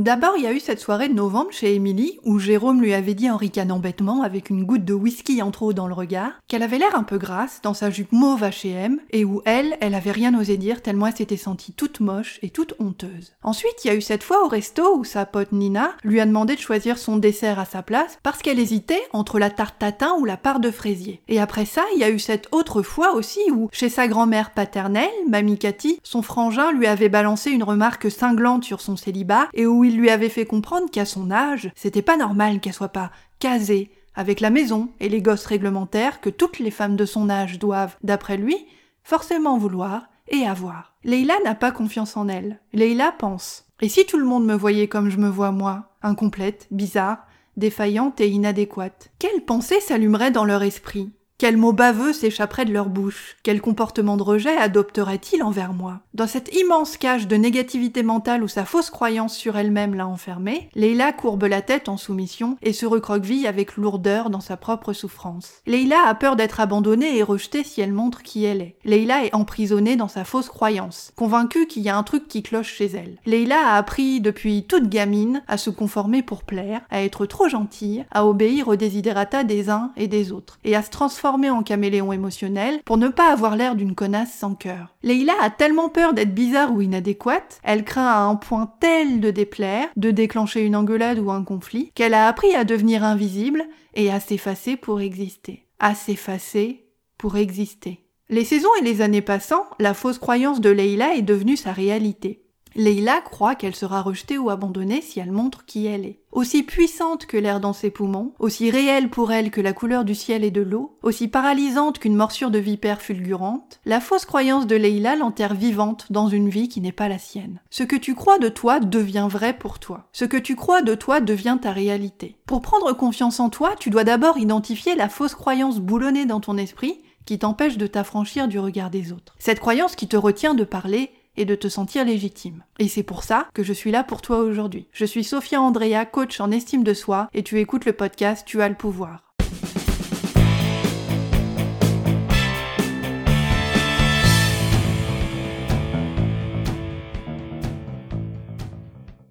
D'abord, il y a eu cette soirée de novembre chez Émilie, où Jérôme lui avait dit en ricanant bêtement, avec une goutte de whisky en trop dans le regard, qu'elle avait l'air un peu grasse dans sa jupe mauve H&M, et où elle, elle avait rien osé dire tellement elle s'était sentie toute moche et toute honteuse. Ensuite, il y a eu cette fois au resto où sa pote Nina lui a demandé de choisir son dessert à sa place parce qu'elle hésitait entre la tarte tatin ou la part de fraisier. Et après ça, il y a eu cette autre fois aussi où, chez sa grand-mère paternelle, Mamie Cathy, son frangin lui avait balancé une remarque cinglante sur son célibat et où il lui avait fait comprendre qu'à son âge, c'était pas normal qu'elle soit pas casée, avec la maison et les gosses réglementaires que toutes les femmes de son âge doivent, d'après lui, forcément vouloir et avoir. Leila n'a pas confiance en elle. Leila pense. Et si tout le monde me voyait comme je me vois moi, incomplète, bizarre, défaillante et inadéquate, quelle pensée s'allumerait dans leur esprit? Quel mot baveux s'échapperait de leur bouche? Quel comportement de rejet adopterait-il envers moi? Dans cette immense cage de négativité mentale où sa fausse croyance sur elle-même l'a enfermée, Leila courbe la tête en soumission et se recroqueville avec lourdeur dans sa propre souffrance. Leila a peur d'être abandonnée et rejetée si elle montre qui elle est. Leila est emprisonnée dans sa fausse croyance, convaincue qu'il y a un truc qui cloche chez elle. Leila a appris depuis toute gamine à se conformer pour plaire, à être trop gentille, à obéir aux desiderata des uns et des autres, et à se transformer en caméléon émotionnel pour ne pas avoir l'air d'une connasse sans cœur. Leila a tellement peur d'être bizarre ou inadéquate, elle craint à un point tel de déplaire, de déclencher une engueulade ou un conflit, qu'elle a appris à devenir invisible et à s'effacer pour exister. À s'effacer pour exister. Les saisons et les années passant, la fausse croyance de Leila est devenue sa réalité. Leila croit qu'elle sera rejetée ou abandonnée si elle montre qui elle est. Aussi puissante que l'air dans ses poumons, aussi réelle pour elle que la couleur du ciel et de l'eau, aussi paralysante qu'une morsure de vipère fulgurante, la fausse croyance de Leila l'enterre vivante dans une vie qui n'est pas la sienne. Ce que tu crois de toi devient vrai pour toi. Ce que tu crois de toi devient ta réalité. Pour prendre confiance en toi, tu dois d'abord identifier la fausse croyance boulonnée dans ton esprit qui t'empêche de t'affranchir du regard des autres. Cette croyance qui te retient de parler, et de te sentir légitime. Et c'est pour ça que je suis là pour toi aujourd'hui. Je suis Sophia Andrea, coach en estime de soi, et tu écoutes le podcast Tu as le pouvoir.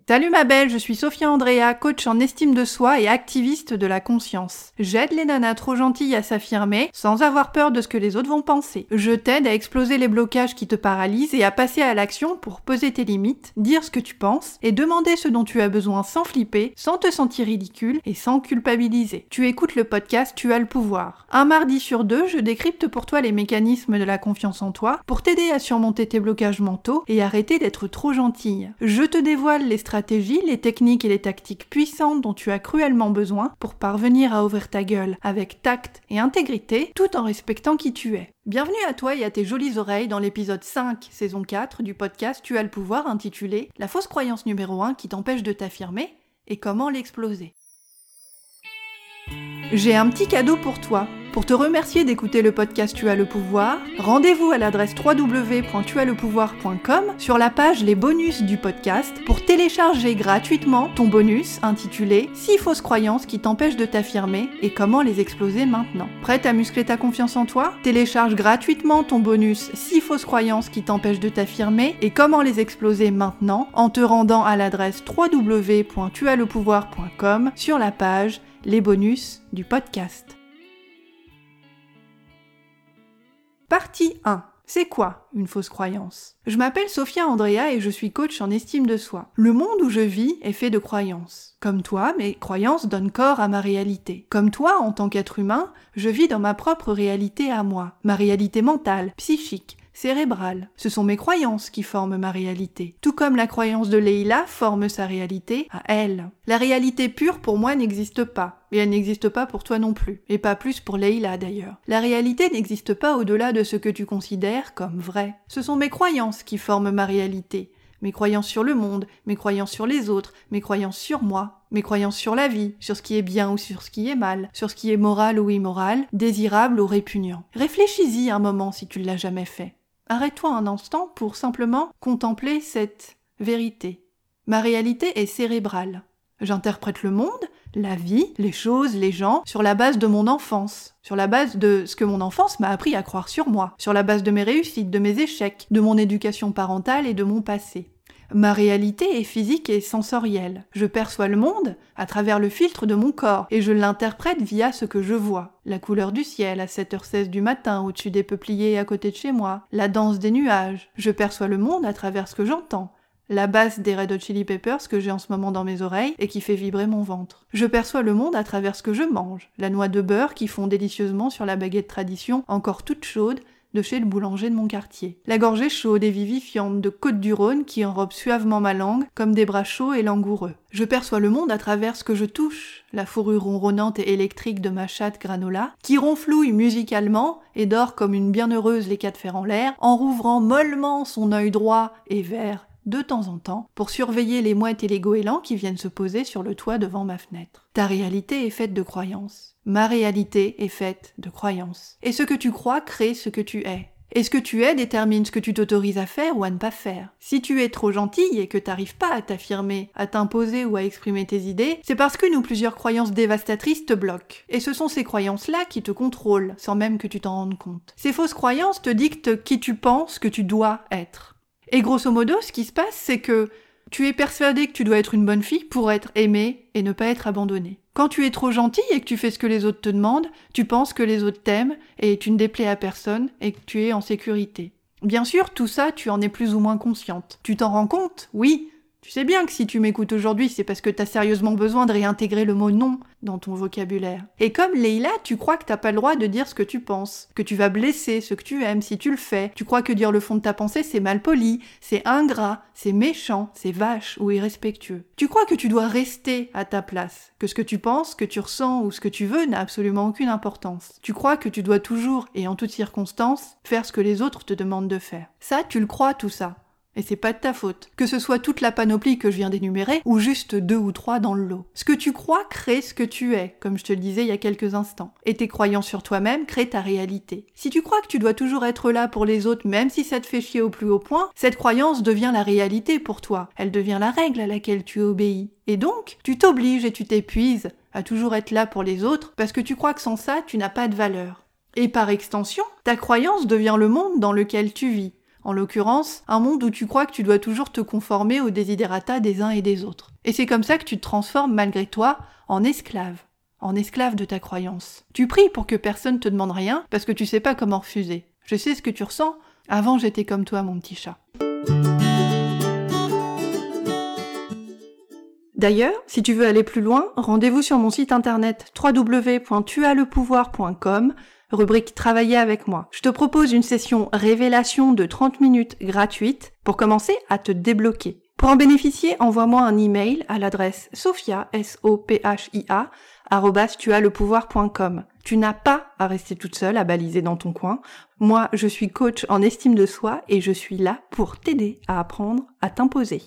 Salut ma belle, je suis Sophia Andrea, coach en estime de soi et activiste de la conscience. J'aide les nanas trop gentilles à s'affirmer sans avoir peur de ce que les autres vont penser. Je t'aide à exploser les blocages qui te paralysent et à passer à l'action pour poser tes limites, dire ce que tu penses et demander ce dont tu as besoin sans flipper, sans te sentir ridicule et sans culpabiliser. Tu écoutes le podcast Tu as le pouvoir. Un mardi sur deux, je décrypte pour toi les mécanismes de la confiance en toi pour t'aider à surmonter tes blocages mentaux et arrêter d'être trop gentille. Je te dévoile les stratégies les techniques et les tactiques puissantes dont tu as cruellement besoin pour parvenir à ouvrir ta gueule avec tact et intégrité tout en respectant qui tu es. Bienvenue à toi et à tes jolies oreilles dans l'épisode 5, saison 4 du podcast Tu as le pouvoir intitulé La fausse croyance numéro 1 qui t'empêche de t'affirmer et comment l'exploser. J'ai un petit cadeau pour toi. Pour te remercier d'écouter le podcast Tu as le pouvoir, rendez-vous à l'adresse www.tuaslepouvoir.com sur la page Les bonus du podcast pour télécharger gratuitement ton bonus intitulé 6 fausses croyances qui t'empêchent de t'affirmer et comment les exploser maintenant. Prête à muscler ta confiance en toi? Télécharge gratuitement ton bonus 6 fausses croyances qui t'empêchent de t'affirmer et comment les exploser maintenant en te rendant à l'adresse www.tuaslepouvoir.com sur la page Les bonus du podcast. Partie 1. C'est quoi une fausse croyance? Je m'appelle Sophia Andrea et je suis coach en estime de soi. Le monde où je vis est fait de croyances. Comme toi, mes croyances donnent corps à ma réalité. Comme toi, en tant qu'être humain, je vis dans ma propre réalité à moi, ma réalité mentale, psychique, cérébrale. Ce sont mes croyances qui forment ma réalité. Tout comme la croyance de Leila forme sa réalité à elle. La réalité pure pour moi n'existe pas. Et elle n'existe pas pour toi non plus. Et pas plus pour Leila d'ailleurs. La réalité n'existe pas au-delà de ce que tu considères comme vrai. Ce sont mes croyances qui forment ma réalité mes croyances sur le monde, mes croyances sur les autres, mes croyances sur moi, mes croyances sur la vie, sur ce qui est bien ou sur ce qui est mal, sur ce qui est moral ou immoral, désirable ou répugnant. Réfléchis-y un moment si tu l'as jamais fait. Arrête-toi un instant pour simplement contempler cette vérité. Ma réalité est cérébrale. J'interprète le monde, la vie, les choses, les gens, sur la base de mon enfance, sur la base de ce que mon enfance m'a appris à croire sur moi, sur la base de mes réussites, de mes échecs, de mon éducation parentale et de mon passé. Ma réalité est physique et sensorielle. Je perçois le monde à travers le filtre de mon corps et je l'interprète via ce que je vois. La couleur du ciel à 7h16 du matin au-dessus des peupliers à côté de chez moi, la danse des nuages. Je perçois le monde à travers ce que j'entends la basse des Red Hot Chili Peppers que j'ai en ce moment dans mes oreilles et qui fait vibrer mon ventre. Je perçois le monde à travers ce que je mange, la noix de beurre qui fond délicieusement sur la baguette tradition encore toute chaude de chez le boulanger de mon quartier. La gorgée chaude et vivifiante de Côte du Rhône qui enrobe suavement ma langue comme des bras chauds et langoureux. Je perçois le monde à travers ce que je touche, la fourrure ronronnante et électrique de ma chatte granola, qui ronflouille musicalement et dort comme une bienheureuse les quatre fers en l'air, en rouvrant mollement son œil droit et vert de temps en temps pour surveiller les mouettes et les goélands qui viennent se poser sur le toit devant ma fenêtre. Ta réalité est faite de croyances. Ma réalité est faite de croyances. Et ce que tu crois crée ce que tu es. Et ce que tu es détermine ce que tu t'autorises à faire ou à ne pas faire. Si tu es trop gentille et que t'arrives pas à t'affirmer, à t'imposer ou à exprimer tes idées, c'est parce qu'une ou plusieurs croyances dévastatrices te bloquent. Et ce sont ces croyances-là qui te contrôlent, sans même que tu t'en rendes compte. Ces fausses croyances te dictent qui tu penses que tu dois être. Et grosso modo, ce qui se passe, c'est que tu es persuadé que tu dois être une bonne fille pour être aimée et ne pas être abandonnée. Quand tu es trop gentille et que tu fais ce que les autres te demandent, tu penses que les autres t'aiment et tu ne déplais à personne et que tu es en sécurité. Bien sûr, tout ça, tu en es plus ou moins consciente. Tu t'en rends compte, oui, tu sais bien que si tu m'écoutes aujourd'hui, c'est parce que t'as sérieusement besoin de réintégrer le mot non dans ton vocabulaire. Et comme Leila, tu crois que t'as pas le droit de dire ce que tu penses, que tu vas blesser ce que tu aimes si tu le fais. Tu crois que dire le fond de ta pensée c'est mal poli, c'est ingrat, c'est méchant, c'est vache ou irrespectueux. Tu crois que tu dois rester à ta place, que ce que tu penses, que tu ressens ou ce que tu veux n'a absolument aucune importance. Tu crois que tu dois toujours et en toutes circonstances faire ce que les autres te demandent de faire. Ça, tu le crois tout ça. Et c'est pas de ta faute. Que ce soit toute la panoplie que je viens d'énumérer, ou juste deux ou trois dans le lot. Ce que tu crois crée ce que tu es, comme je te le disais il y a quelques instants. Et tes croyances sur toi-même créent ta réalité. Si tu crois que tu dois toujours être là pour les autres, même si ça te fait chier au plus haut point, cette croyance devient la réalité pour toi. Elle devient la règle à laquelle tu obéis. Et donc, tu t'obliges et tu t'épuises à toujours être là pour les autres, parce que tu crois que sans ça, tu n'as pas de valeur. Et par extension, ta croyance devient le monde dans lequel tu vis. En l'occurrence, un monde où tu crois que tu dois toujours te conformer aux desiderata des uns et des autres. Et c'est comme ça que tu te transformes malgré toi en esclave. En esclave de ta croyance. Tu pries pour que personne te demande rien parce que tu sais pas comment refuser. Je sais ce que tu ressens. Avant j'étais comme toi mon petit chat. D'ailleurs, si tu veux aller plus loin, rendez-vous sur mon site internet www.tuaslepouvoir.com rubrique Travailler avec moi. Je te propose une session révélation de 30 minutes gratuite pour commencer à te débloquer. Pour en bénéficier, envoie-moi un email à l'adresse sophia, s o Tu n'as pas à rester toute seule à baliser dans ton coin. Moi, je suis coach en estime de soi et je suis là pour t'aider à apprendre à t'imposer.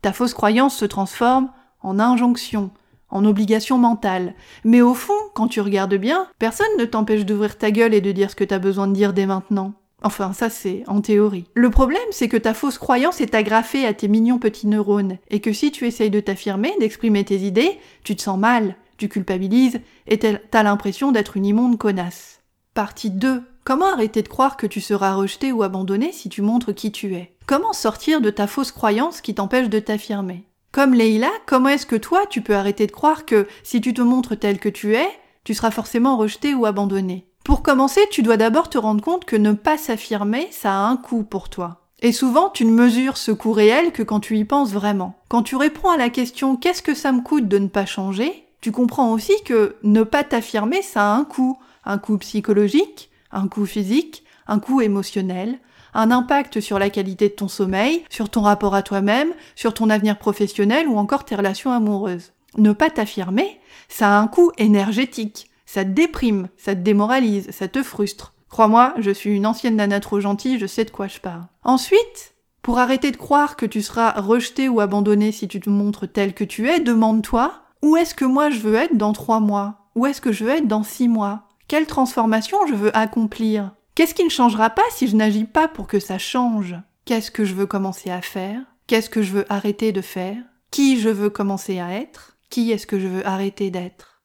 Ta fausse croyance se transforme en injonction, en obligation mentale. Mais au fond, quand tu regardes bien, personne ne t'empêche d'ouvrir ta gueule et de dire ce que t'as besoin de dire dès maintenant. Enfin, ça c'est en théorie. Le problème, c'est que ta fausse croyance est agrafée à tes mignons petits neurones, et que si tu essayes de t'affirmer, d'exprimer tes idées, tu te sens mal, tu culpabilises, et t'as l'impression d'être une immonde connasse. Partie 2. Comment arrêter de croire que tu seras rejeté ou abandonné si tu montres qui tu es? Comment sortir de ta fausse croyance qui t'empêche de t'affirmer? Comme Leila, comment est-ce que toi tu peux arrêter de croire que si tu te montres tel que tu es, tu seras forcément rejeté ou abandonné? Pour commencer, tu dois d'abord te rendre compte que ne pas s'affirmer, ça a un coût pour toi. Et souvent, tu ne mesures ce coût réel que quand tu y penses vraiment. Quand tu réponds à la question qu'est-ce que ça me coûte de ne pas changer, tu comprends aussi que ne pas t'affirmer, ça a un coût. Un coût psychologique, un coût physique, un coût émotionnel, un impact sur la qualité de ton sommeil, sur ton rapport à toi-même, sur ton avenir professionnel ou encore tes relations amoureuses. Ne pas t'affirmer, ça a un coût énergétique. Ça te déprime, ça te démoralise, ça te frustre. Crois-moi, je suis une ancienne nana trop gentille, je sais de quoi je parle. Ensuite, pour arrêter de croire que tu seras rejeté ou abandonné si tu te montres tel que tu es, demande-toi où est-ce que moi je veux être dans trois mois? Où est-ce que je veux être dans six mois? Quelle transformation je veux accomplir? Qu'est-ce qui ne changera pas si je n'agis pas pour que ça change? Qu'est-ce que je veux commencer à faire? Qu'est-ce que je veux arrêter de faire? Qui je veux commencer à être? Qui est-ce que je veux arrêter d'être?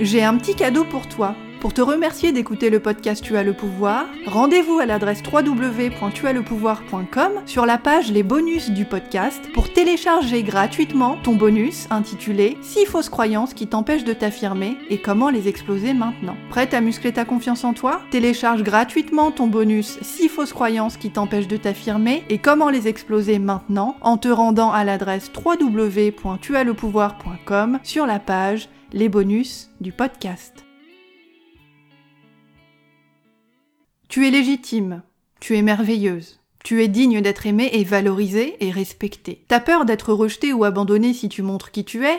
J'ai un petit cadeau pour toi. Pour te remercier d'écouter le podcast Tu as le pouvoir, rendez-vous à l'adresse www.tuaslepouvoir.com sur la page Les bonus du podcast pour télécharger gratuitement ton bonus intitulé 6 fausses croyances qui t'empêchent de t'affirmer et comment les exploser maintenant. Prête à muscler ta confiance en toi? Télécharge gratuitement ton bonus 6 fausses croyances qui t'empêchent de t'affirmer et comment les exploser maintenant en te rendant à l'adresse www.tuaslepouvoir.com sur la page Les bonus du podcast. Tu es légitime, tu es merveilleuse, tu es digne d'être aimée et valorisée et respectée. Ta peur d'être rejetée ou abandonnée si tu montres qui tu es,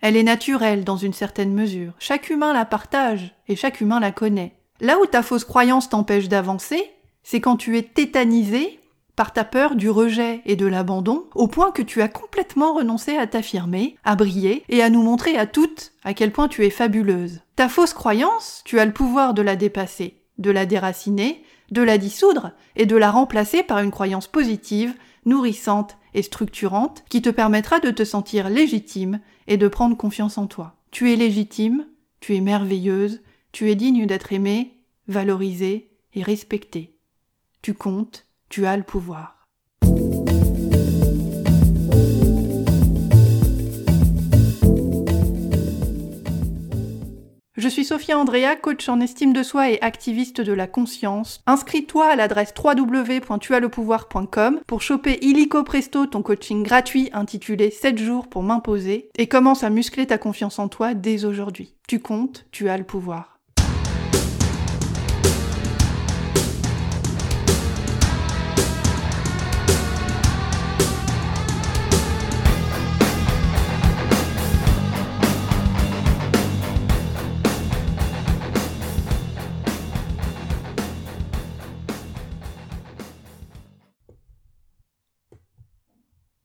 elle est naturelle dans une certaine mesure. Chaque humain la partage et chaque humain la connaît. Là où ta fausse croyance t'empêche d'avancer, c'est quand tu es tétanisé par ta peur du rejet et de l'abandon, au point que tu as complètement renoncé à t'affirmer, à briller et à nous montrer à toutes à quel point tu es fabuleuse. Ta fausse croyance, tu as le pouvoir de la dépasser de la déraciner, de la dissoudre et de la remplacer par une croyance positive, nourrissante et structurante qui te permettra de te sentir légitime et de prendre confiance en toi. Tu es légitime, tu es merveilleuse, tu es digne d'être aimée, valorisée et respectée. Tu comptes, tu as le pouvoir. Andrea, coach en estime de soi et activiste de la conscience. Inscris-toi à l'adresse www.tuaslepouvoir.com pour choper illico presto ton coaching gratuit intitulé 7 jours pour m'imposer et commence à muscler ta confiance en toi dès aujourd'hui. Tu comptes, tu as le pouvoir.